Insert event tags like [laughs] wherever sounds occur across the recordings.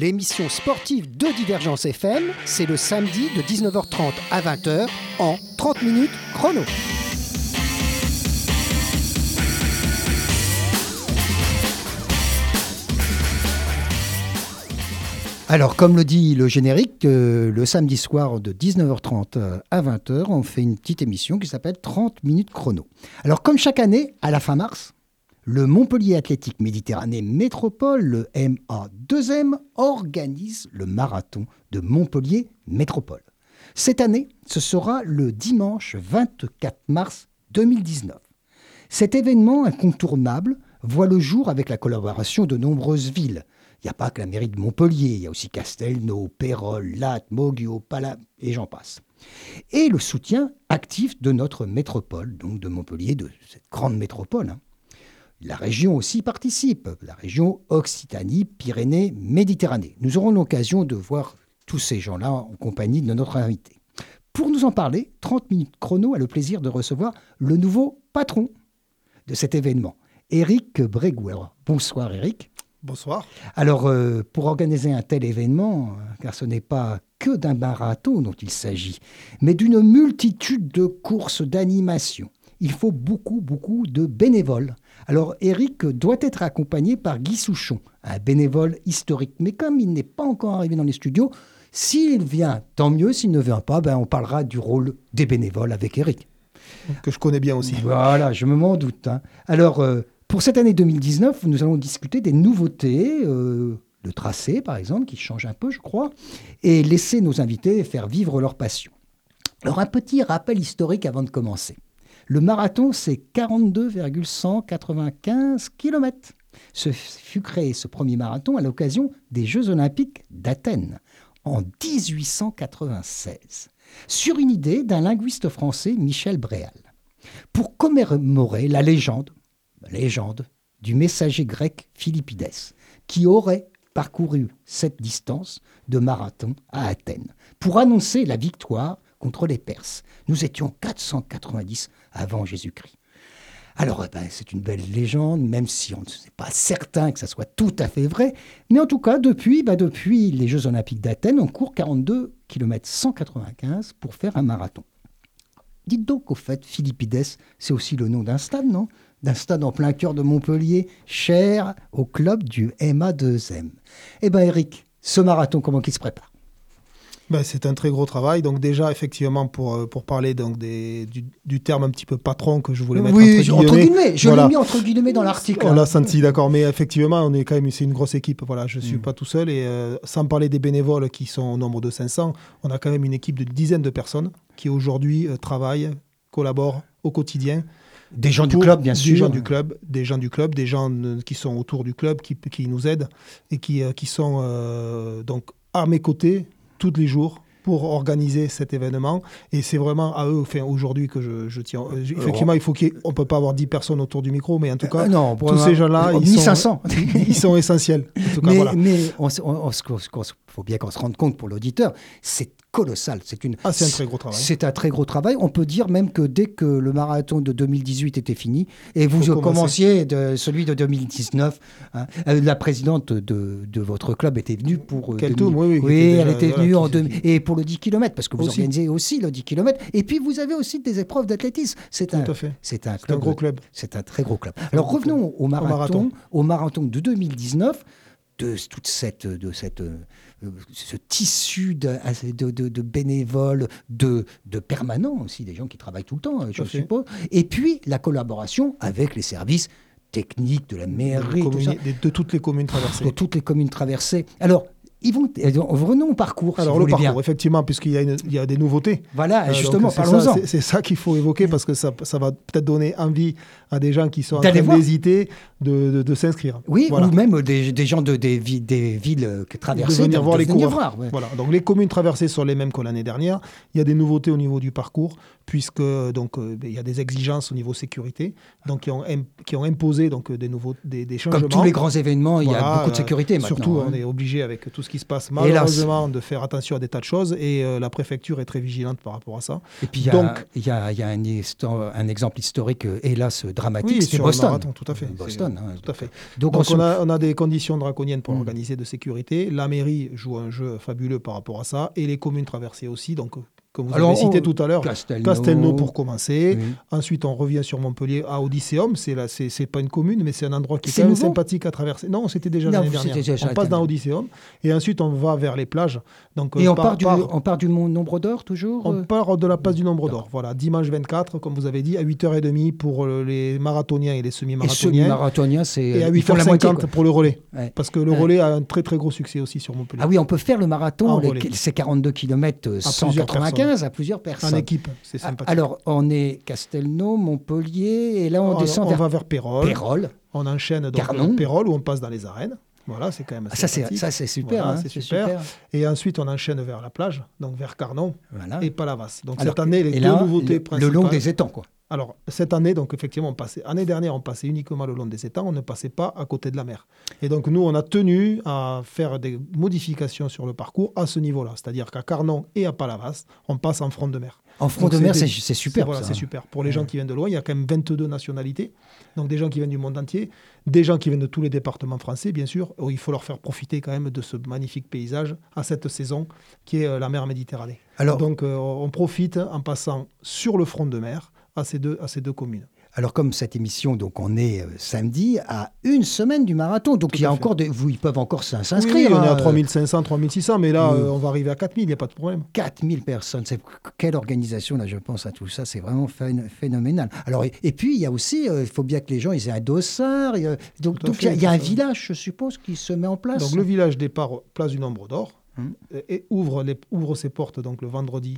30 minutes chrono, l'émission sportive de Divergence FM, c'est le samedi de 19h30 à 20h en 30 minutes chrono. Alors, comme le dit le générique, euh, le samedi soir de 19h30 euh, à 20h, on fait une petite émission qui s'appelle 30 minutes chrono. Alors, comme chaque année, à la fin mars, le Montpellier Athlétique Méditerranée Métropole, le MA2M, organise le marathon de Montpellier Métropole. Cette année, ce sera le dimanche 24 mars 2019. Cet événement incontournable voit le jour avec la collaboration de nombreuses villes. Il n'y a pas que la mairie de Montpellier, il y a aussi Castelnau, Pérol, Latte, Moguio, Pala, et j'en passe. Et le soutien actif de notre métropole, donc de Montpellier, de cette grande métropole. Hein. La région aussi participe, la région Occitanie, Pyrénées, Méditerranée. Nous aurons l'occasion de voir tous ces gens-là en compagnie de notre invité. Pour nous en parler, 30 minutes chrono a le plaisir de recevoir le nouveau patron de cet événement, Eric Bréguer. Bonsoir Eric. Bonsoir. Alors, euh, pour organiser un tel événement, euh, car ce n'est pas que d'un marathon dont il s'agit, mais d'une multitude de courses d'animation, il faut beaucoup, beaucoup de bénévoles. Alors, Eric doit être accompagné par Guy Souchon, un bénévole historique. Mais comme il n'est pas encore arrivé dans les studios, s'il vient, tant mieux. S'il ne vient pas, ben, on parlera du rôle des bénévoles avec Eric. Que je connais bien aussi. Voilà, je me m'en doute. Hein. Alors, euh, pour cette année 2019, nous allons discuter des nouveautés, euh, le tracé par exemple, qui change un peu, je crois, et laisser nos invités faire vivre leur passion. Alors un petit rappel historique avant de commencer. Le marathon, c'est 42,195 km. Ce fut créé, ce premier marathon, à l'occasion des Jeux olympiques d'Athènes en 1896, sur une idée d'un linguiste français, Michel Bréal, pour commémorer la légende légende du messager grec Philippides, qui aurait parcouru cette distance de marathon à Athènes pour annoncer la victoire contre les Perses. Nous étions 490 avant Jésus-Christ. Alors, eh ben, c'est une belle légende, même si on n'est pas certain que ça soit tout à fait vrai. Mais en tout cas, depuis, ben, depuis les Jeux Olympiques d'Athènes, on court 42 km 195 pour faire un marathon. Dites donc, au fait, Philippides, c'est aussi le nom d'un stade, non? D'un stade en plein cœur de Montpellier, cher au club du MA2M. Eh bien, Eric, ce marathon, comment il se prépare? Ben, c'est un très gros travail. Donc déjà, effectivement, pour, euh, pour parler donc, des, du, terme un petit peu patron que je voulais mettre oui, entre guillemets, je l'ai mis entre guillemets dans l'article. On l'a senti, d'accord. Mais effectivement, on est quand même, c'est une grosse équipe. Voilà, je ne suis mm. pas tout seul. Et euh, sans parler des bénévoles qui sont au nombre de 500, on a quand même une équipe de dizaines de personnes qui aujourd'hui euh, travaillent, collaborent au quotidien des gens du club, bien sûr. Des gens du club, des gens du club, des gens qui sont autour du club, qui, qui nous aident et qui, qui sont euh, donc à mes côtés tous les jours pour organiser cet événement. Et c'est vraiment à eux, enfin, aujourd'hui, que je, je tiens. Effectivement, il faut qu'on ne peut pas avoir 10 personnes autour du micro, mais en tout cas, non, tous ces gens-là, ils, sont, [laughs] ils sont essentiels. mais, il faut bien qu'on se rende compte pour l'auditeur, c'est colossal. C'est une. Ah, c'est un très gros travail. C'est un très gros travail. On peut dire même que dès que le marathon de 2018 était fini et vous commenciez de celui de 2019, hein, euh, la présidente de, de, votre club était venue pour. Euh, Quel tour, oui, oui. elle était venue en deux, et pour le 10 km parce que vous organisez aussi le 10 km. Et puis vous avez aussi des épreuves d'athlétisme. C'est un. C'est un, un, gros club. C'est un très gros club. Alors revenons au marathon, au marathon, de 2019 de toute cette, de cette euh, ce tissu de, de, bénévoles, de, de permanents aussi, des gens qui travaillent tout le temps, je suppose. Et puis la collaboration avec les services techniques de la mairie. De, toutes les communes traversées. De toutes les communes traversées. Alors, ils vont, revenons au parcours. Alors le parcours, effectivement, puisqu'il y, a il y a des nouveautés. Voilà, euh, justement, parlons-en. C'est ça qu'il faut évoquer parce que ça, ça va peut-être donner envie à des gens qui sont en train d'hésiter de, de, s'inscrire. Oui, ou même des, des gens de, des, des villes traversées. De venir voir les cours. Voilà, donc les communes traversées sont les mêmes que l'année dernière. Il y a des nouveautés au niveau du parcours, puisque donc euh, il y a des exigences au niveau sécurité, donc qui ont, qui ont imposé donc des nouveaux des, des changements. Comme tous les grands événements, il y a beaucoup de sécurité maintenant. Surtout, hein. on est obligé avec tout ce qui se passe malheureusement de faire attention à des tas de choses et la préfecture est très vigilante par rapport à ça. Et puis il y a, y a, un, un, exemple historique, hélas dramatique, oui, c'est Boston. tout à fait. Boston, hein, tout à fait. Donc, on, a, on, a, des conditions draconiennes pour mm. organiser de sécurité. La mairie joue un jeu fabuleux par rapport à ça et les communes traversées aussi. Donc comme vous avez cité tout à l'heure, Castelnau. pour commencer. Ensuite, on revient sur Montpellier à Odysseum. C'est là, c'est pas une commune, mais c'est un endroit qui est, quand même sympathique à traverser. Non, c'était déjà l'année dernière. on passe dans Odysseum et ensuite on va vers les plages. Donc, et on, part, du, on part du nombre d'or toujours On euh? part de la place du nombre d'or. Voilà, dimanche 24, comme vous avez dit, à 8h30 pour euh, les marathoniens et les semi-marathoniens. semi-marathoniens, c'est. Et à 8h50 pour le relais. Parce que le relais a un très très gros succès aussi sur Montpellier. Ah oui, on peut faire le marathon, c'est 42 km 195 à plusieurs personnes. En équipe, c'est sympathique. Alors, on est Castelnau, Montpellier, et là, on descend on vers... va vers Pérol. Pérol. On enchaîne donc Pérol, où on passe dans les arènes. Voilà, c'est quand même assez ah, ça, c'est super. Hein, c'est super. Et ensuite, on enchaîne vers la plage, donc vers Carnon et Palavas. Donc cette année, les deux nouveautés le, principales. Le long des étangs, quoi. Alors, cette année, donc effectivement, on passait, année dernière, on passait uniquement le long des étangs, on ne passait pas à côté de la mer. Et donc, nous, on a tenu à faire des modifications sur le parcours à ce niveau-là. C'est-à-dire qu'à Carnon et à Palavas, on passe en front de mer. En front de mer, c'est super. Voilà, c'est super. Pour les gens qui viennent de loin, il y a quand même 22 nationalités. Donc, des gens qui viennent du monde entier, des gens qui viennent de tous les départements français, bien sûr. Il faut leur faire profiter quand même de ce magnifique paysage à cette saison qui est euh, la mer Méditerranée. Alors, donc, euh, on profite en passant sur le front de mer à ces deux, à ces deux communes. Alors comme cette émission, donc on est euh, samedi à une semaine du marathon, donc il y a encore des, vous, ils peuvent encore s'inscrire. Oui, on est à 3500, 3600, mais là euh, on va arriver à 4000, il n'y a pas de problème. 4000 personnes, c'est quelle organisation là, je pense à tout ça, c'est vraiment phénoménal. Alors et, puis il y a aussi, euh, il faut bien que les gens ils aient un dossard, donc il y, a un village, je suppose, qui se met en place. Donc le village départ place du Nombre d'Or hum. et ouvre, les, ouvre ses portes donc le vendredi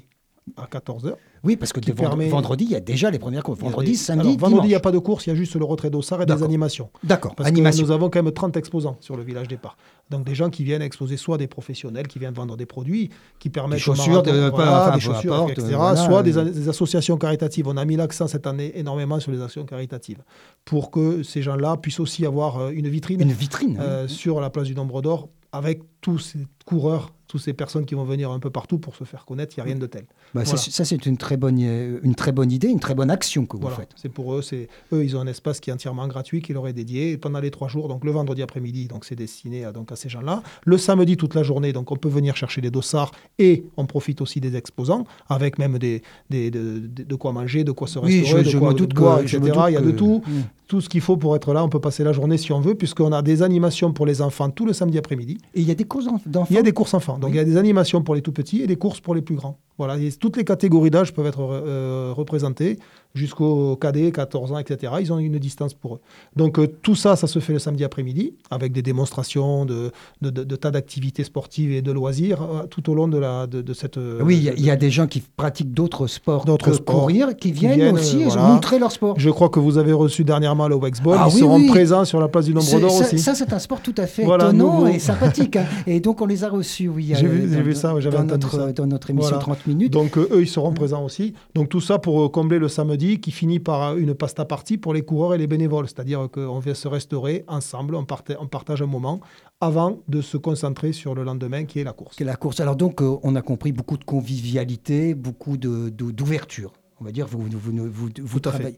à 14h. Oui, parce que vendredi, il y a déjà les premières courses. Vendredi, samedi, Vendredi, il n'y a pas de course, il y a juste le retrait d'Ossard et des animations. D'accord, Parce que nous avons quand même 30 exposants sur le village départ. Donc des gens qui viennent exposer soit des professionnels qui viennent vendre des produits qui permettent... Des chaussures, de, des chaussures, etc. soit des, associations caritatives. On a mis l'accent cette année énormément sur les actions caritatives pour que ces gens-là puissent aussi avoir euh, une vitrine, une vitrine euh, sur la place du Nombre d'Or avec tous ces coureurs toutes ces personnes qui vont venir un peu partout pour se faire connaître, il n'y a rien de tel. Bah, ça, c'est une très, bonne, euh, une très bonne idée, une très bonne action que vous faites. C'est pour eux, c'est eux, ils ont un espace qui est entièrement gratuit, qui leur est dédié pendant les trois jours. Donc le vendredi après-midi, donc c'est destiné à, donc à ces gens-là. Le samedi toute la journée, donc on peut venir chercher des dossards et on profite aussi des exposants avec même des, des de, quoi manger, de quoi se restaurer, de quoi boire, etc. il y a de tout. Hmm. Tout ce qu'il faut pour être là, on peut passer la journée si on veut, puisqu'on a des animations pour les enfants tout le samedi après-midi. Et il y a des courses d'enfants Il y a des courses enfants. Donc il y a des animations pour les tout petits et des courses pour les plus grands. Voilà, toutes les catégories d'âge peuvent être euh, représentées jusqu'au cadet, 14 ans, etc. Ils ont une distance pour eux. Donc euh, tout ça, ça se fait le samedi après-midi avec des démonstrations de, de, tas d'activités sportives et de loisirs euh, tout au long de, la, de, cette... oui, il y, a des gens qui pratiquent d'autres sports d'autres sports, courir, qui viennent, aussi montrer leur sport. Je crois que vous avez reçu dernièrement le Wexball. Ah, Ils seront présents sur la place du Nombre d'Or aussi. Ça, c'est un sport tout à fait étonnant et sympathique. Hein. Et donc, on les a reçus, oui. [laughs] J'ai vu, vu, ça, j'avais entendu notre, ça. Dans notre émission 30 minutes. Donc, eux, ils seront présents aussi. Donc, tout ça pour combler le samedi qui finit par une pasta partie pour les coureurs et les bénévoles. C'est-à-dire qu'on vient se restaurer ensemble, on, on partage un moment avant de se concentrer sur le lendemain qui est la course. la course. Alors donc, euh, on a compris beaucoup de convivialité, beaucoup d'ouverture on va dire, vous, vous, vous, vous, travaillez,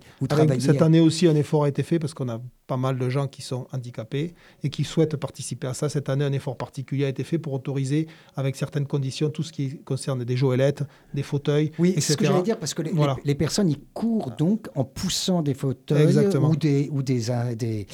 Cette année aussi, un effort a été fait parce qu'on a pas mal de gens qui sont handicapés et qui souhaitent participer à ça. Cette année, un effort particulier a été fait pour autoriser, avec certaines conditions, tout ce qui concerne des joëlettes, des fauteuils, oui, c'est ce que j'allais dire, parce que les, les, personnes, ils courent donc en poussant des fauteuils ou, des, ou des, des,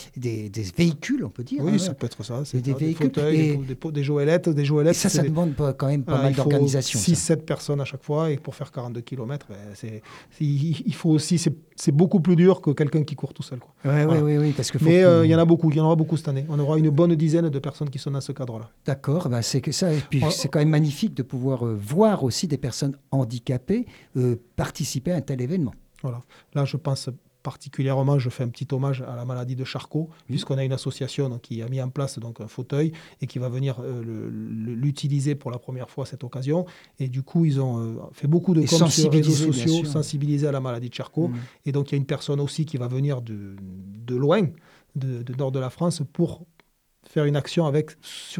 des, véhicules, on peut dire. Oui, hein. ça peut être ça. Des, des, véhicules. Fauteuils, des, des, joëlettes, des joëlettes. ça, ça demande quand même pas mal d'organisation. 6-7 personnes à chaque fois, et pour faire 42 km, ben, c'est il faut aussi, c'est beaucoup plus dur que quelqu'un qui court tout seul. Quoi. oui, oui, oui, parce que Mais euh, il y en a beaucoup, il y en aura beaucoup cette année. On aura une bonne dizaine de personnes qui sont dans ce cadre-là. D'accord, bah c'est que ça. Et puis c'est quand même magnifique de pouvoir euh, voir aussi des personnes handicapées euh, participer à un tel événement. Voilà. Là, je pense particulièrement, je fais un petit hommage à la maladie de Charcot, puisqu'on a une association qui a mis en place donc, un fauteuil et qui va venir euh, l'utiliser pour la première fois à cette occasion. Et du coup, ils ont euh, fait beaucoup de com sur les réseaux sociaux, sensibiliser à la maladie de Charcot. Mmh. Et donc, il y a une personne aussi qui va venir de, de loin, de, de, nord de la France, pour faire une action avec,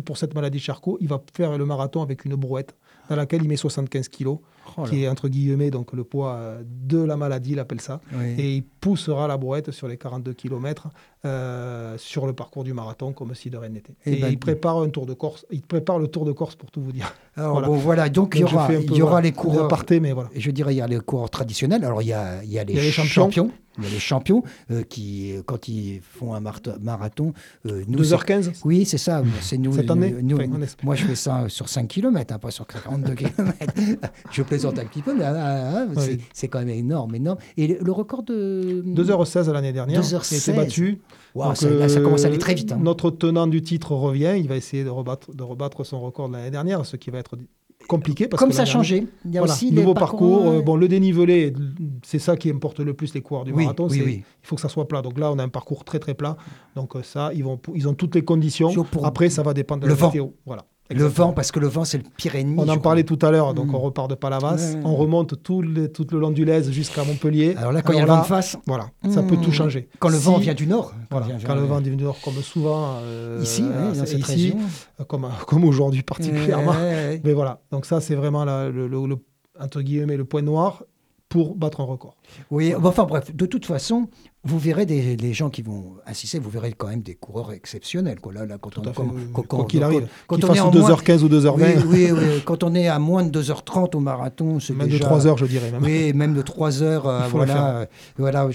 pour cette maladie de Charcot. Il va faire le marathon avec une brouette dans laquelle il met 75 kilos. Oh qui est entre guillemets donc le poids euh, de la maladie, il appelle ça. Et il poussera la brouette sur les 42 km euh, sur le parcours du marathon comme si de rien n'était. Eh et, ben, il prépare un tour de Corse. Il prépare le tour de Corse pour tout vous dire. [laughs] Alors, voilà. Bon, voilà. Donc, il y aura, il y aura les coureurs. Parté, mais voilà. Je dirais il y a les coureurs traditionnels. Alors il y a, il y a les, les champions. Il y a les champions euh, qui, quand ils font un marathon. Euh, 2h15 Oui, c'est ça. C'est nous. Cette année nous, Moi, je fais ça sur 5 km, hein, pas sur 42 [laughs] km. je plaisante un petit peu, mais ah, ah, c'est quand même énorme, énorme. Et le, record de. 2h16 l'année dernière. 2h16. a été battu. Wow, ça, là, ça, commence à aller très vite. Hein. Notre tenant du titre revient. Il va essayer de rebattre, de rebattre son record de l'année dernière, ce qui va être compliqué. Parce Comme ça a changé. Il y a aussi nouveau parcours. Euh, bon, le dénivelé, c'est ça qui importe le plus les coureurs du marathon. Il faut que ça soit plat. Donc là, on a un parcours très très plat. Donc euh, ça, ils, vont, ils ont toutes les conditions. Après, ça va dépendre de le la météo. Voilà. Le vent, parce que le vent, c'est le pire ennemi. On en parlait tout à l'heure, donc mm. on repart de Palavas, on remonte tout le, tout le long du Lez jusqu'à Montpellier. Alors là, quand il y a le vent de face, voilà, ça peut tout mm. changer. Quand le vent vient du nord. Voilà, quand, le vent vient du nord, comme souvent. Euh, ici, dans cette ici, région. Comme, comme aujourd'hui particulièrement. Mais voilà, donc ça, c'est vraiment le, le, entre guillemets, le point noir pour battre un record. Oui, enfin bref, de toute façon, vous verrez des les gens qui vont assister, vous verrez quand même des coureurs exceptionnels. Quoi. Là, là, quand on, quoi qu'il arrive, qu'il fasse 2h15 ou 2h20. Oui, oui, [laughs] quand on est à moins de 2h30 au marathon, c'est Même déjà... de 3h, je dirais. Même. Oui, même de 3h. Euh, voilà, voilà,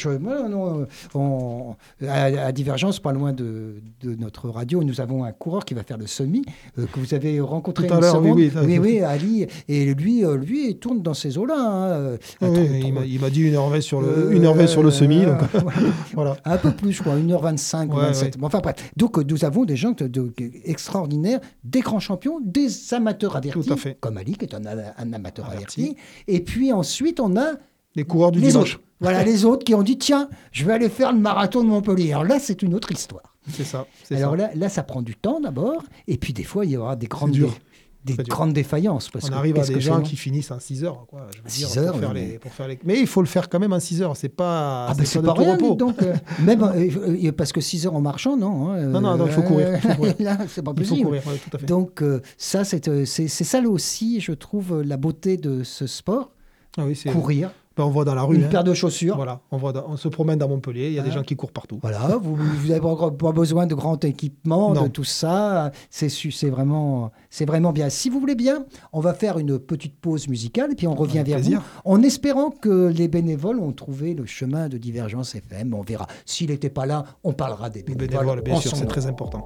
non, on, à, Divergence, pas loin de, de, notre radio, nous avons un coureur qui va faire le semi, euh, que vous avez rencontré Tout à l'heure, oui, oui, oui, oui, Ali. Et lui, euh, lui, il tourne dans ces eaux-là. Hein, il m'a dit 1h20 sur le, 1h20 sur le semi. Donc... [laughs] voilà. Un peu plus, je crois, 1h25 ou 27. enfin, bref. Donc, nous avons des gens de, extraordinaires, des grands champions, des amateurs avertis, comme Ali, qui est un, amateur averti. Et puis ensuite, on a. Les coureurs du dimanche. Voilà, les autres qui ont dit tiens, je vais aller faire le marathon de Montpellier. Alors là, c'est une autre histoire. C'est ça. Alors Là, là, ça prend du temps d'abord. Et puis, des fois, il y aura des grandes des grandes défaillances. Parce on arrive à des gens qui finissent en 6 heures. Quoi, je veux 6 dire, heures, pour faire les, pour faire les... Mais il faut le faire quand même en 6 heures. C'est pas, ah c'est pas, pas rien, donc. Euh, [laughs] même, euh, euh, parce que 6 heures en marchant, non. Hein, non, non, non, il faut courir. [laughs] là, c'est pas possible. Il faut courir, tout à fait. Donc, ça, c'est, ça aussi, je trouve, la beauté de ce sport. Ah oui, courir. Ben, on voit dans la rue. Une hein. paire de chaussures. Voilà, on, voit on se promène dans Montpellier, il y a des gens qui courent partout. Voilà, vous n'avez pas besoin de grand équipement, de tout ça. C'est vraiment, vraiment bien. Si vous voulez bien, on va faire une petite pause musicale et puis on revient vers vous en espérant que les bénévoles ont trouvé le chemin de Divergence FM. On verra. S'il n'était pas là, on parlera des bénévoles. Les bénévoles, bien sûr, c'est très important.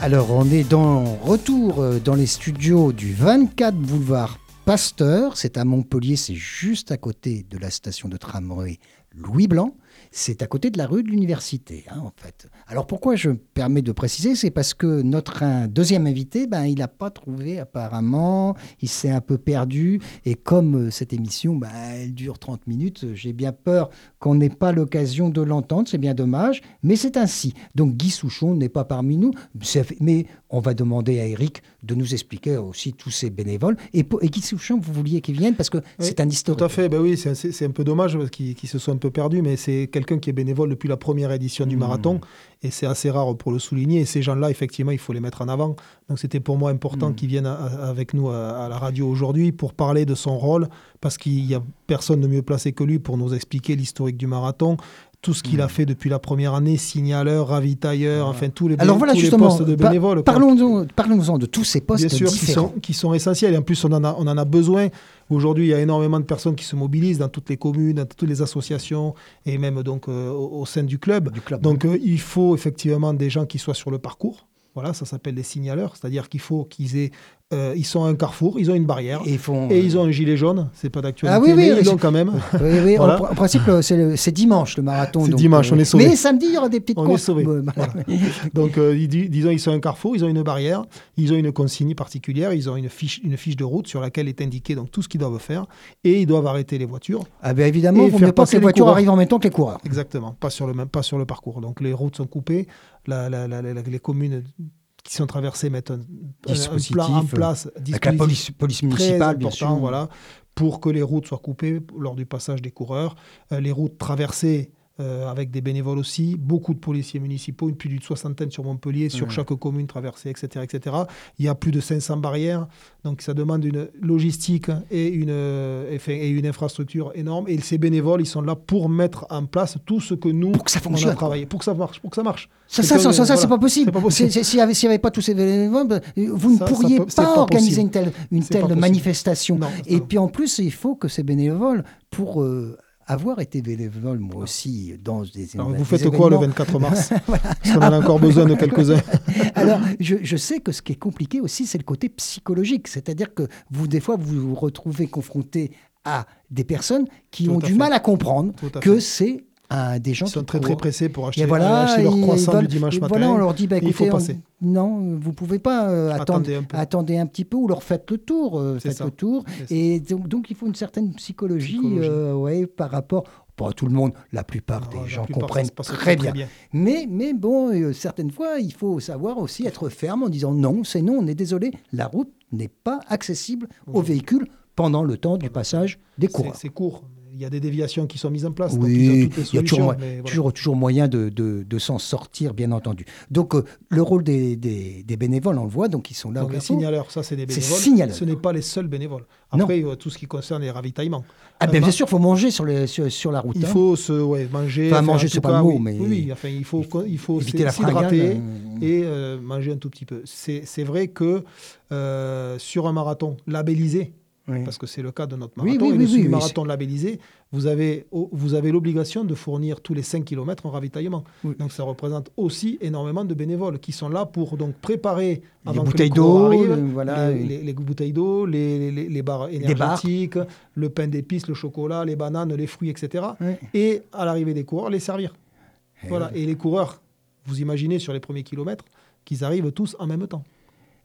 Alors, on est dans retour euh, dans les studios du 24 boulevard Pasteur. C'est à Montpellier, c'est juste à côté de la station de tramway Louis Blanc. C'est à côté de la rue de l'université, hein, en fait. Alors pourquoi je me permets de préciser C'est parce que notre deuxième invité, ben, il n'a pas trouvé apparemment, il s'est un peu perdu. Et comme euh, cette émission, ben, elle dure 30 minutes, j'ai bien peur qu'on n'ait pas l'occasion de l'entendre. C'est bien dommage, mais c'est ainsi. Donc Guy Souchon n'est pas parmi nous, mais on va demander à Eric de nous expliquer aussi tous ces bénévoles. Et, et Guy Souchon, vous vouliez qu'il vienne parce que c'est un historique. Tout à fait, ben oui, c'est un peu dommage qu'ils se soient un peu perdus, mais c'est quelqu'un qui est bénévole depuis la première édition du mmh. marathon, et c'est assez rare pour le souligner. Et ces gens-là, effectivement, il faut les mettre en avant. Donc c'était pour moi important mmh. qu'ils viennent avec nous à, la radio aujourd'hui pour parler de son rôle, parce qu'il n'y a personne de mieux placé que lui pour nous expliquer l'historique du marathon, tout ce qu'il a hmm. fait depuis la première année, signaleur, ravitailleur, enfin tous les, Alors voilà, tous postes de bénévoles. Parlons-en parlons de tous ces postes Bien sûr, différents. Qui sont, qui sont essentiels. Et en plus, on en a, on en a besoin. Aujourd'hui, il y a énormément de personnes qui se mobilisent dans toutes les communes, dans toutes les associations et même donc euh, au, sein du club. Du club donc euh, il faut effectivement des gens qui soient sur le parcours. Voilà, ça s'appelle des signaleurs, c'est-à-dire qu'il faut qu'ils aient euh, ils sont à un carrefour, ils ont une barrière et, ils ont un gilet jaune. C'est pas d'actualité, ah oui, oui, mais ils l'ont quand même. [laughs] Oui, oui. En, principe, c'est dimanche le marathon. C'est dimanche, on est sauvé. Mais samedi, il y aura des petites on courses. Est [laughs] donc, euh, disons, ils sont à un carrefour, ils ont une barrière, ils ont une consigne particulière, ils ont une fiche, une fiche de route sur laquelle est indiqué donc tout ce qu'ils doivent faire et ils doivent arrêter les voitures. Ah ben évidemment, il ne pas que les voitures arrivent en même temps que les coureurs. Exactement, pas sur le même, pas sur le parcours. Donc les routes sont coupées, la, les communes qui sont traversés mettent un, dispositif, plan en place, avec la police, police municipale, bien sûr. Voilà, pour que les routes soient coupées lors du passage des coureurs. Euh, les routes traversées euh, avec des bénévoles aussi, beaucoup de policiers municipaux, une plus d'une soixantaine sur Montpellier, sur chaque commune traversée, etc., etc. Il y a plus de 500 barrières, donc ça demande une logistique et une, euh, et une infrastructure énorme. Et ces bénévoles, ils sont là pour mettre en place tout ce que nous, pour que ça fonctionne, on pour que ça marche, pour que ça marche. Ça, ça, ça, ça c'est pas possible. S'il n'y avait, pas tous ces bénévoles, ben, vous ne pourriez pas, organiser une telle, une telle manifestation. et puis en plus, il faut que ces bénévoles, pour euh, avoir été bénévole, moi aussi, dans des. Alors, vous faites quoi le [laughs] 24 mars voilà. Parce qu'on en a encore besoin de quelques-uns. [laughs] Alors, je, je, sais que ce qui est compliqué aussi, c'est le côté psychologique. C'est-à-dire que vous, des fois, vous vous retrouvez confronté à des personnes qui ont du mal à comprendre que c'est des gens qui sont très très pressés pour acheter, voilà, leur croissant du dimanche matin. Voilà, on leur dit bah, écoutez, il faut passer. non, vous pouvez pas euh, attendre, attendez un, peu. attendez un petit peu ou leur faites le tour, euh, faites le tour. Et donc, donc, il faut une certaine psychologie, psychologie. Euh, ouais, par rapport. Pas tout le monde, la plupart des gens comprennent très, bien. Mais, mais bon, certaines fois, il faut savoir aussi être ferme en disant non, c'est non, on est désolé, la route n'est pas accessible aux véhicules pendant le temps du passage des coureurs. C'est court y a des déviations qui sont mises en place. Oui, il y a toujours, toujours, toujours, moyen de, de, s'en sortir, bien entendu. Donc, euh, le rôle des, des, bénévoles, on le voit, donc ils sont là. Donc, les signaleurs, ça, c'est des bénévoles. Ce n'est pas les seuls bénévoles. Après, tout ce qui concerne les ravitaillements. Ah, bien, bien sûr, il faut manger sur, les, sur, la route. Il hein. faut se ouais, manger. Enfin, manger, c'est pas le mot, mais. Oui, enfin, il faut, il faut s'hydrater euh. et euh, manger un tout petit peu. C'est vrai que sur un marathon labellisé, parce que c'est le cas de notre marathon. Oui, et le marathon labellisé, vous avez, vous avez l'obligation de fournir tous les 5 km en ravitaillement. Donc ça représente aussi énormément de bénévoles qui sont là pour donc préparer les bouteilles d'eau, voilà, les, bouteilles d'eau, les, les, barres énergétiques, le pain d'épices, le chocolat, les bananes, les fruits, etc. Et à l'arrivée des coureurs, les servir. Et voilà. Et les coureurs, vous imaginez sur les premiers kilomètres qu'ils arrivent tous en même temps.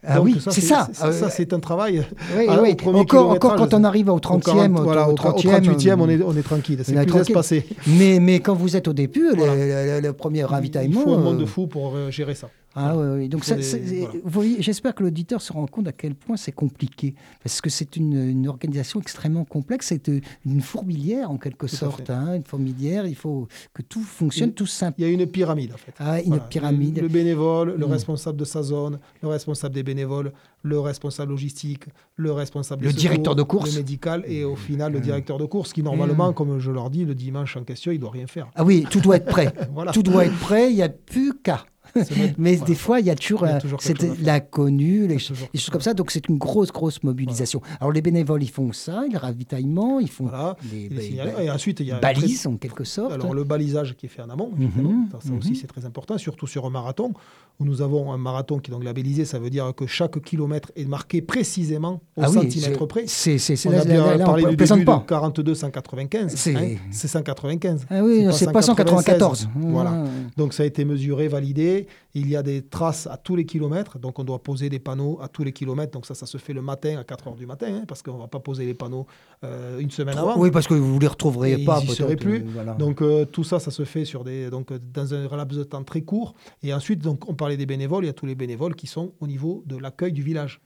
Ah oui, c'est ça. Ça, c'est un travail. Oui, oui. Encore, encore quand on arrive au 30e, au, voilà, au, 38e, on est, on est tranquille. C'est plus espacé. Mais, mais quand vous êtes au début, le, premier ravitaillement. Il faut un monde de euh, fou pour euh, gérer ça. Ah oui, donc j'espère que l'auditeur se rend compte à quel point c'est compliqué, parce que c'est une, organisation extrêmement complexe, c'est euh, une fourmilière en quelque sorte, hein, une fourmilière, il faut que tout fonctionne, tout simple. Il y a une pyramide en fait. Ah, une pyramide. Le, bénévole, le mm. responsable de sa zone, le responsable des bénévoles, le responsable logistique, le responsable le directeur de course, le médical et au final le mm. directeur de course qui normalement, mm. comme je leur dis, le dimanche en question, il doit rien faire. Ah oui, tout doit être prêt. [laughs] voilà. Tout doit être prêt, il n'y a plus qu'à. Mais des fois, il y a toujours, Il y a euh, toujours faire. l'inconnu, les, toujours choses comme ça. Donc c'est une grosse, grosse mobilisation. Alors les bénévoles, ils font ça, le ravitaillement, ils font Voilà. les, Et ba- Et ensuite, il y a balises en quelque sorte. Alors le balisage qui est fait en amont, Mhm, ça, ça mhm. aussi c'est très important, surtout sur un marathon, où nous avons un marathon qui est donc labellisé, ça veut dire que chaque kilomètre est marqué précisément au Ah oui, centimètre près. C'est, c'est, On là, a bien là, là, on parlé du plaisante début pas. de 42 195, C'est- hein, c'est 195. Ah oui, c'est pas 194. Voilà. Ah. Donc ça a été mesuré, validé. Il y a des traces à tous les kilomètres, donc on doit poser des panneaux à tous les kilomètres. Donc ça, ça se fait le matin à 4 heures du matin, hein, parce qu'on ne va pas poser les panneaux euh, une semaine avant. Oui, parce que vous ne les retrouverez Et pas. ils seraient plus. euh, voilà. Donc euh, tout ça, ça se fait sur des, donc, dans un laps de temps très court. Et ensuite, donc, on des bénévoles, il y a tous les bénévoles qui sont au niveau de l'accueil du village.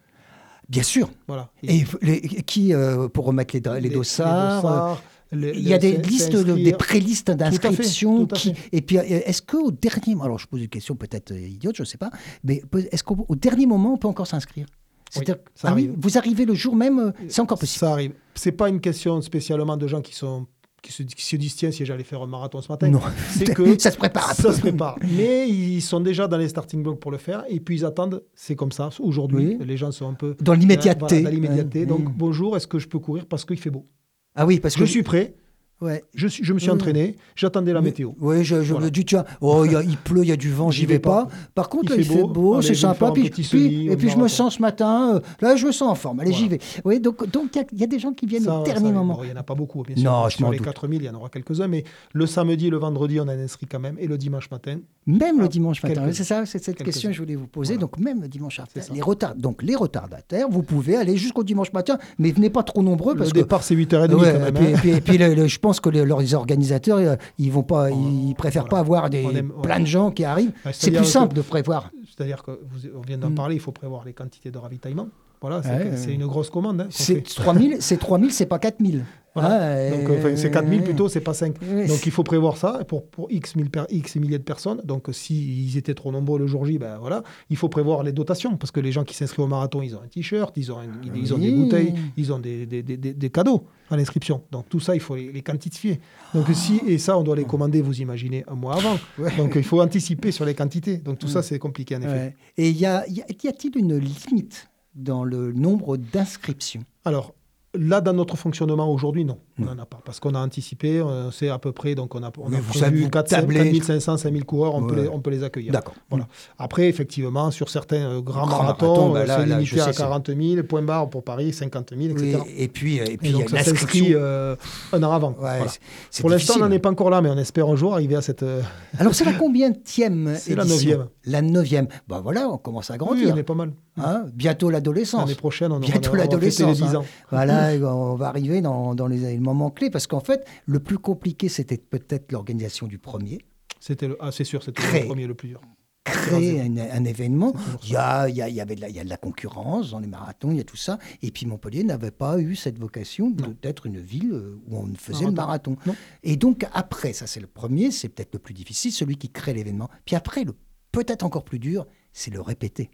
Bien sûr. Voilà. Et les- qui, euh, pour remettre les, les, dossards, euh, les- il y a des listes, de- des prélistes d'inscription. qui-. Et puis, euh, est-ce qu'au dernier alors je pose une question peut-être idiote, je ne sais pas, mais est-ce qu'au au dernier moment, on peut encore s'inscrire? C'est-à-dire, ah oui, vous arrivez le jour même, c'est encore possible. Ça arrive. C'est pas une question spécialement de gens qui sont qui se, qui se disent tiens si j'allais faire un marathon ce matin. Non, C'est [laughs] que ça se prépare ça se prépare. Mais ils sont déjà dans les starting blocks pour le faire et puis ils attendent. C'est comme ça. Aujourd'hui, Oui. les gens sont un peu Dans l'immédiateté. Voilà, dans l'immédiateté. Donc bonjour, est-ce que je peux courir parce qu'il fait beau? Ah oui, parce que Je suis prêt. Ouais. Je, suis, je me suis Oui. entraîné. J'attendais la météo. Oui, je, je Voilà. me dis, tiens, oh, il y a- il pleut, il y a du vent, j'y vais pas. Par contre, Il là, fait il fait beau. c'est sympa. Puis, petit puis- semi et puis je me sens ce matin, euh, là, je me sens en forme. Allez, j'y vais. Oui, donc donc il y a- y, a des gens qui viennent Ça, au dernier moment. Il n'y en a pas beaucoup, bien sûr. Non, je Sur les doute. 4000, il y en aura quelques-uns. Mais le samedi et le vendredi, on en inscrit quand même. Et le dimanche matin. Même le dimanche matin, c'est ça, c'est cette question que je voulais vous poser. Donc même le dimanche matin, les retards, donc les retardataires, vous pouvez aller jusqu'au dimanche matin, mais venez pas trop nombreux parce le départ, c'est 8h30 Ouais, quand même. et puis, hein. je pense que les- leurs organisateurs, euh, ils vont pas, ils préfèrent voilà. pas avoir des aime- plein de gens qui arrivent. C'est plus que- simple de prévoir. C'est-à-dire que vous, on vient d'en Mm. parler, il faut prévoir les quantités de ravitaillement. Voilà, c'est Ouais, une grosse commande. hein, C'est fait. 3000, c'est 3000, c'est pas 4000. [laughs] Voilà. Ah, Donc, euh, c'est 4000 plutôt, c'est pas 5. Ouais, Donc il faut prévoir ça pour, pour X, mille per- X milliers de personnes. Donc s'ils étaient trop nombreux le jour J, ben voilà, il faut prévoir les dotations parce que les gens qui s'inscrivent au marathon, ils ont un t-shirt, ils ont, un- ils, ils ont des bouteilles, ils ont des, des- des- des- des cadeaux à l'inscription. Donc tout ça, il faut les, les quantifier. Donc si, et ça, on doit les commander, vous imaginez, un mois avant. [laughs] Ouais. Donc il faut anticiper sur les quantités. Donc tout ça, Ouais. c'est compliqué en effet. Ouais. Et y a- y a- y a-t-il une limite dans le nombre d'inscriptions là, dans notre fonctionnement aujourd'hui, non, on n'en a pas. Parce qu'on a anticipé, on sait à peu près, donc on a, on a prévu vous 4, tablez. 4500, 5000 coureurs, on, peut Ouais. les, on peut les accueillir. D'accord. Voilà. Après, effectivement, sur certains euh, grands Grands marathons, marathons, bah euh, là, c'est là, limité je à sais, c'est- 40 000, point barre pour Paris, 50 000, Oui, etc. Et puis, et puis Et il y a donc ça s'inscrit euh, un an avant. Ouais, Voilà. c'est- c'est Pour l'instant, on n'en est pas encore là, mais on espère un jour arriver à cette. euh, [laughs] Alors, c'est la combien tième [laughs] C'est la neuvième. La neuvième. Ben voilà, on commence à Oui, grandir. on est pas mal. Hein Bientôt l'adolescence. L'année prochaine, on aura, Bientôt l'adolescence, les 10 ans. Voilà, on va arriver dans, dans les, les moments clés parce qu'en fait, le plus compliqué, c'était peut-être l'organisation du premier. C'était le... Ah, c'est sûr, c'était Créer. le premier le plus dur. Créer un, un événement. Il y a, il y, a, il y avait de la, il y a de la concurrence dans les marathons, il y a tout ça. Et puis Montpellier n'avait pas eu cette vocation de- d'être une ville euh, où on faisait le Marathon. marathon. Non. Et donc après, ça c'est le premier, c'est peut-être le plus difficile, celui qui crée l'événement. Puis après, le peut-être encore plus dur, c'est le répéter.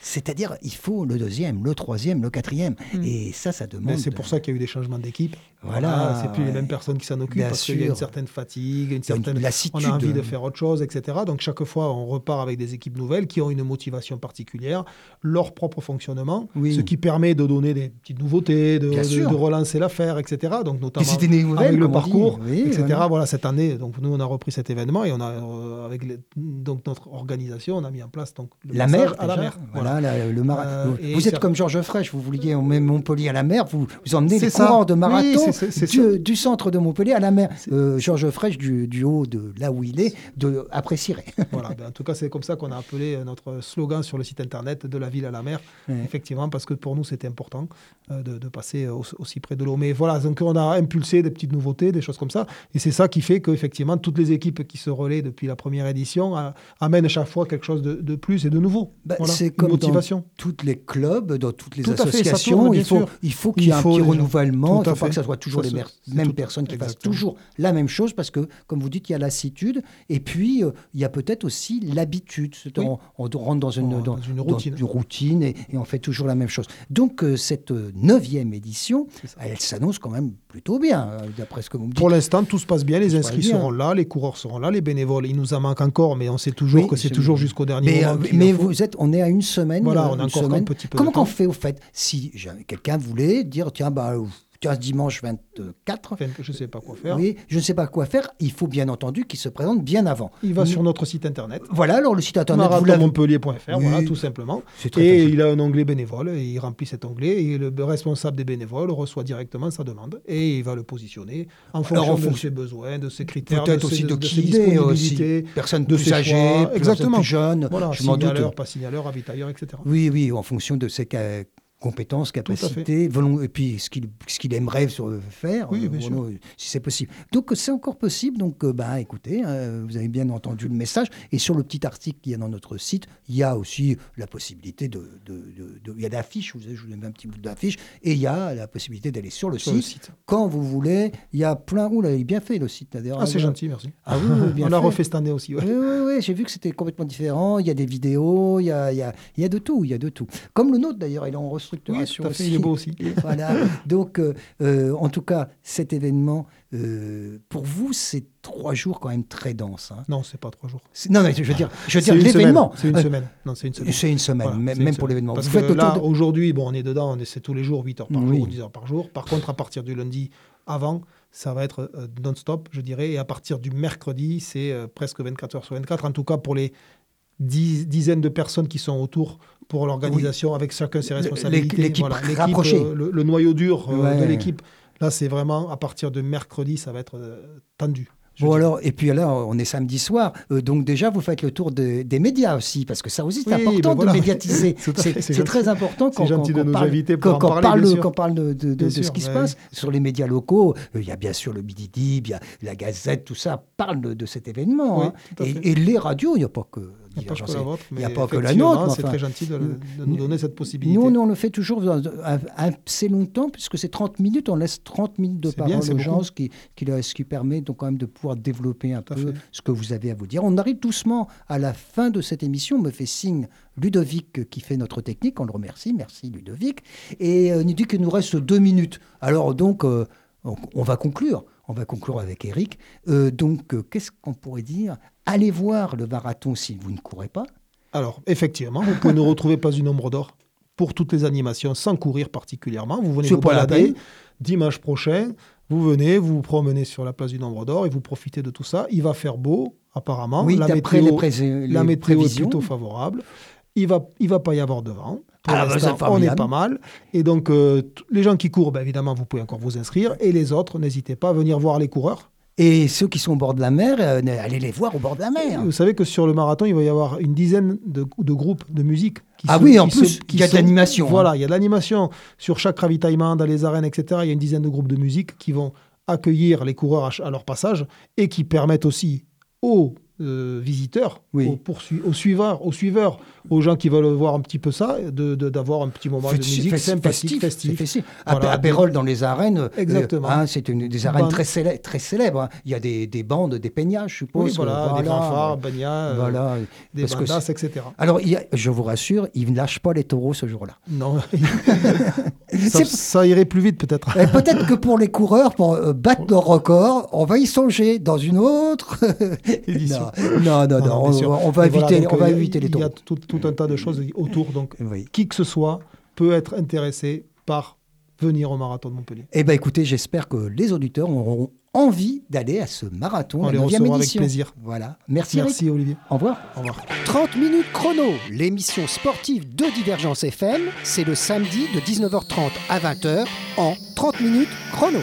C'est-à-dire, il faut le deuxième, le troisième, le quatrième. Mm. Et ça, ça demande. C'est pour ça qu'il y a eu des changements d'équipe. Voilà, c'est plus les mêmes personnes qui s'en occupent Bien parce qu'il y a une certaine fatigue, une certaine. On lassitude. a envie de faire autre chose, etc. Donc chaque fois, on repart avec des équipes nouvelles qui ont une motivation particulière, leur propre fonctionnement, Oui. ce qui permet de donner des petites nouveautés, de, relancer l'affaire, etc. Donc notamment Des nouvelles, avec le on parcours, Oui, etc. voilà. Voilà. cette année, donc nous on a repris cet événement et on a euh, avec les- donc notre organisation, on a mis en place donc le La mer, à la mer. Voilà, la- le marathon. Euh, vous êtes comme Georges Frêche, vous vouliez emmener Montpellier à la mer, vous, vous emmenez les ça. coureurs de Oui, du, du centre de Montpellier à la mer. Euh, Georges Frêche, du, du haut de là où il est, de, apprécierait. [laughs] Voilà, ben, en tout cas, c'est comme ça qu'on a appelé notre slogan sur le site internet de la ville à la mer. Ouais. Effectivement, parce que pour nous, c'était important euh, de, de passer aussi, près de l'eau. Mais voilà, donc on a impulsé des petites nouveautés, des choses comme ça. Et c'est ça qui fait qu'effectivement, toutes les équipes qui se relaient depuis la première édition euh, amènent à chaque fois quelque chose de, de plus et de nouveau. Voilà, c'est comme dans motivation. Tous les clubs, dans toutes les Tout fait, associations, tourne, il faut, il faut qu'il y ait un petit renouvellement. Il ne faut pas que ça soit toujours Ça, les mêmes tout- personnes qui fassent exactement. toujours la même chose parce que, comme vous dites, il y a lassitude et puis euh, il y a peut-être aussi l'habitude. Oui. On, on rentre dans une, On rentre dans- dans une dans routine. et, et on fait toujours la même chose. Donc, euh, cette euh, neuvième édition, elle s'annonce quand même plutôt bien, d'après ce que vous me dites. Pour l'instant, tout se passe bien. Les inscrits bien. seront là, les coureurs seront là, les bénévoles. Il nous en manque encore, mais on sait toujours Oui, que c'est toujours jusqu'au dernier Mais, moment. euh, vous êtes, on est à une semaine. Voilà, on a encore semaine. un petit peu Comment qu'on fait au fait Si quelqu'un voulait dire, tiens, bah, euh, tiens, ce dimanche 24, Enfin, je ne sais pas quoi faire. oui, je ne sais pas quoi faire, il faut bien entendu qu'il se présente bien avant. Il va sur notre site internet, Voilà, alors le site internet, marathonmontpellier.fr, Oui. voilà, tout simplement. Et facile. il a un onglet bénévole, et il remplit cet onglet, et le responsable des bénévoles reçoit directement sa demande, et il va le positionner en fonction de ses besoins, de ses critères, Peut-être aussi de de qui ses il est aussi. Personne de plus âgée, Exactement. plus jeune. Voilà, je m'en doute. pas signaleur, ravitailleur, etc. Oui, oui, en fonction de ses compétences, capacités, et puis ce qu'il aimerait sur- faire, Oui, euh, sûr. si c'est possible. Donc c'est encore possible. Donc euh, bah écoutez, hein, vous avez bien entendu le message. Et sur le petit article qu'il y a dans notre site, il y a aussi la possibilité de, il y a d'affiches. Vous je vous ai mis un petit bout d'affiche, et il y a la possibilité d'aller sur le Sur site le site. quand vous voulez. Il y a plein. Ouh là, il est bien fait le site. là, d'ailleurs. Ah, c'est gentil, merci. Ah oui, oui, bien [laughs] On l'a fait. refait cette année aussi. ouais. Oui, oui, oui, j'ai vu que c'était complètement différent. Il y a des vidéos, il y a, il y a- il y a de tout, il y a de tout. Comme le nôtre d'ailleurs, il est en Oui, restructuration tout à fait, aussi. il est beau aussi. [laughs] Voilà. Donc, euh, euh, en tout cas, cet événement, euh, pour vous, c'est trois jours quand même très denses. hein. Non, c'est pas trois jours. Non, mais je veux dire, je veux dire l'événement. C'est une semaine. Non, c'est une semaine. C'est une semaine, Voilà, même, c'est une même pour l'événement. Parce Vous que là, de... aujourd'hui, bon, on est dedans, on tous les jours, 8 heures par Oui. jour, 10 heures par jour. Par contre, à partir du lundi avant, ça va être non-stop, je dirais. Et à partir du mercredi, c'est presque 24 heures sur 24. En tout cas, pour les dix- dizaines de personnes qui sont autour pour l'organisation, avec chacun ses responsabilités. l'équipe l'équipe, rapprochée. euh, le, le noyau dur euh, Ouais. de l'équipe. Là, c'est vraiment à partir de mercredi, ça va être euh, tendu. Bon alors, et puis là, on est samedi soir, euh, donc déjà vous faites le tour de- des médias aussi, parce que ça aussi c'est Oui, important ben voilà. de médiatiser. [laughs] C'est très important quand, quand- quand parle, quand- parler, parle, quand parle de, de- ce qui se passe sur les médias locaux. euh, Il y a bien sûr le Midi Dib, il y a la Gazette, tout ça parle de, cet événement. Oui, hein. et les radios, il n'y a pas que. Il n'y a pas que la nôtre, C'est très gentil de, de nous donner cette possibilité. Nous, on, on le fait toujours assez longtemps, puisque c'est 30 minutes, on laisse 30 minutes de bien, parole c'est aux gens, ce qui, qui, ce qui permet donc quand même de pouvoir développer un Tout peu ce que vous avez à vous dire. On arrive doucement à la fin de cette émission, on me fait signe Ludovic euh, qui fait notre technique, on le remercie, merci Ludovic, et euh, il nous dit qu'il nous reste deux minutes. Alors donc, euh, on, on va conclure. On va conclure avec Eric. Euh, donc, euh, qu'est-ce qu'on pourrait dire Allez voir le marathon si vous ne courez pas. Alors, effectivement, vous pouvez nous retrouver pas une ombre d'or pour toutes les animations sans courir particulièrement. Vous venez vous balader dimanche prochain. Vous venez, vous vous promenez sur la place du Nombre d'Or et vous profitez de tout ça. Il va faire beau, apparemment. oui, la météo, les, pré- la les météo est plutôt favorable. Il va, il va pas y avoir de vent. Pour Ah, bah, on est pas mal. Et donc, euh, les gens qui courent, ben, évidemment, vous pouvez encore vous inscrire. Et les autres, n'hésitez pas à venir voir les coureurs. Et ceux qui sont au bord de la mer, euh, allez les voir au bord de la mer. Vous savez que sur le marathon, il va y avoir une dizaine de, de groupes de musique. Qui Ah se- oui, en qui plus, il y a de l'animation, hein. Voilà, il y a de l'animation. Sur chaque ravitaillement, dans les arènes, etc., il y a une dizaine de groupes de musique qui vont accueillir les coureurs à, leur passage et qui permettent aussi aux euh, visiteurs, Oui. aux, poursu- aux suiveurs, aux suiveurs, aux gens qui veulent voir un petit peu ça, de- de- d'avoir un petit moment de Festif, musique festif, sympathique, festif, festif. Voilà. À, Pérol, dans les arènes, euh, Exactement. hein, c'est une des arènes Bande. très, célè- très célèbres. hein. Il y a des, des bandes, des peignages, je suppose. Oui, voilà, des Voilà, fanfares, bagnas, euh, voilà. des Parce bandas, etc. Alors, il y a- je vous rassure, ils ne lâchent pas les taureaux ce jour-là. Non, [laughs] ça, irait plus vite peut-être. Et peut-être que pour les coureurs, pour euh, battre leur record, on va y songer dans une autre. [laughs] Non, non, non, non, Non, on, va éviter, on va euh, éviter les taureaux. Tout, un tas de choses autour. Donc, Oui. qui que ce soit peut être intéressé par venir au marathon de Montpellier. Eh bien, écoutez, j'espère que les auditeurs auront envie d'aller à ce marathon, On les 9e recevra avec plaisir. Voilà. Merci, Eric. Merci Olivier. Au revoir. Au revoir. 30 minutes chrono, l'émission sportive de Divergence FM, c'est le samedi de 19h30 à 20h en 30 minutes chrono.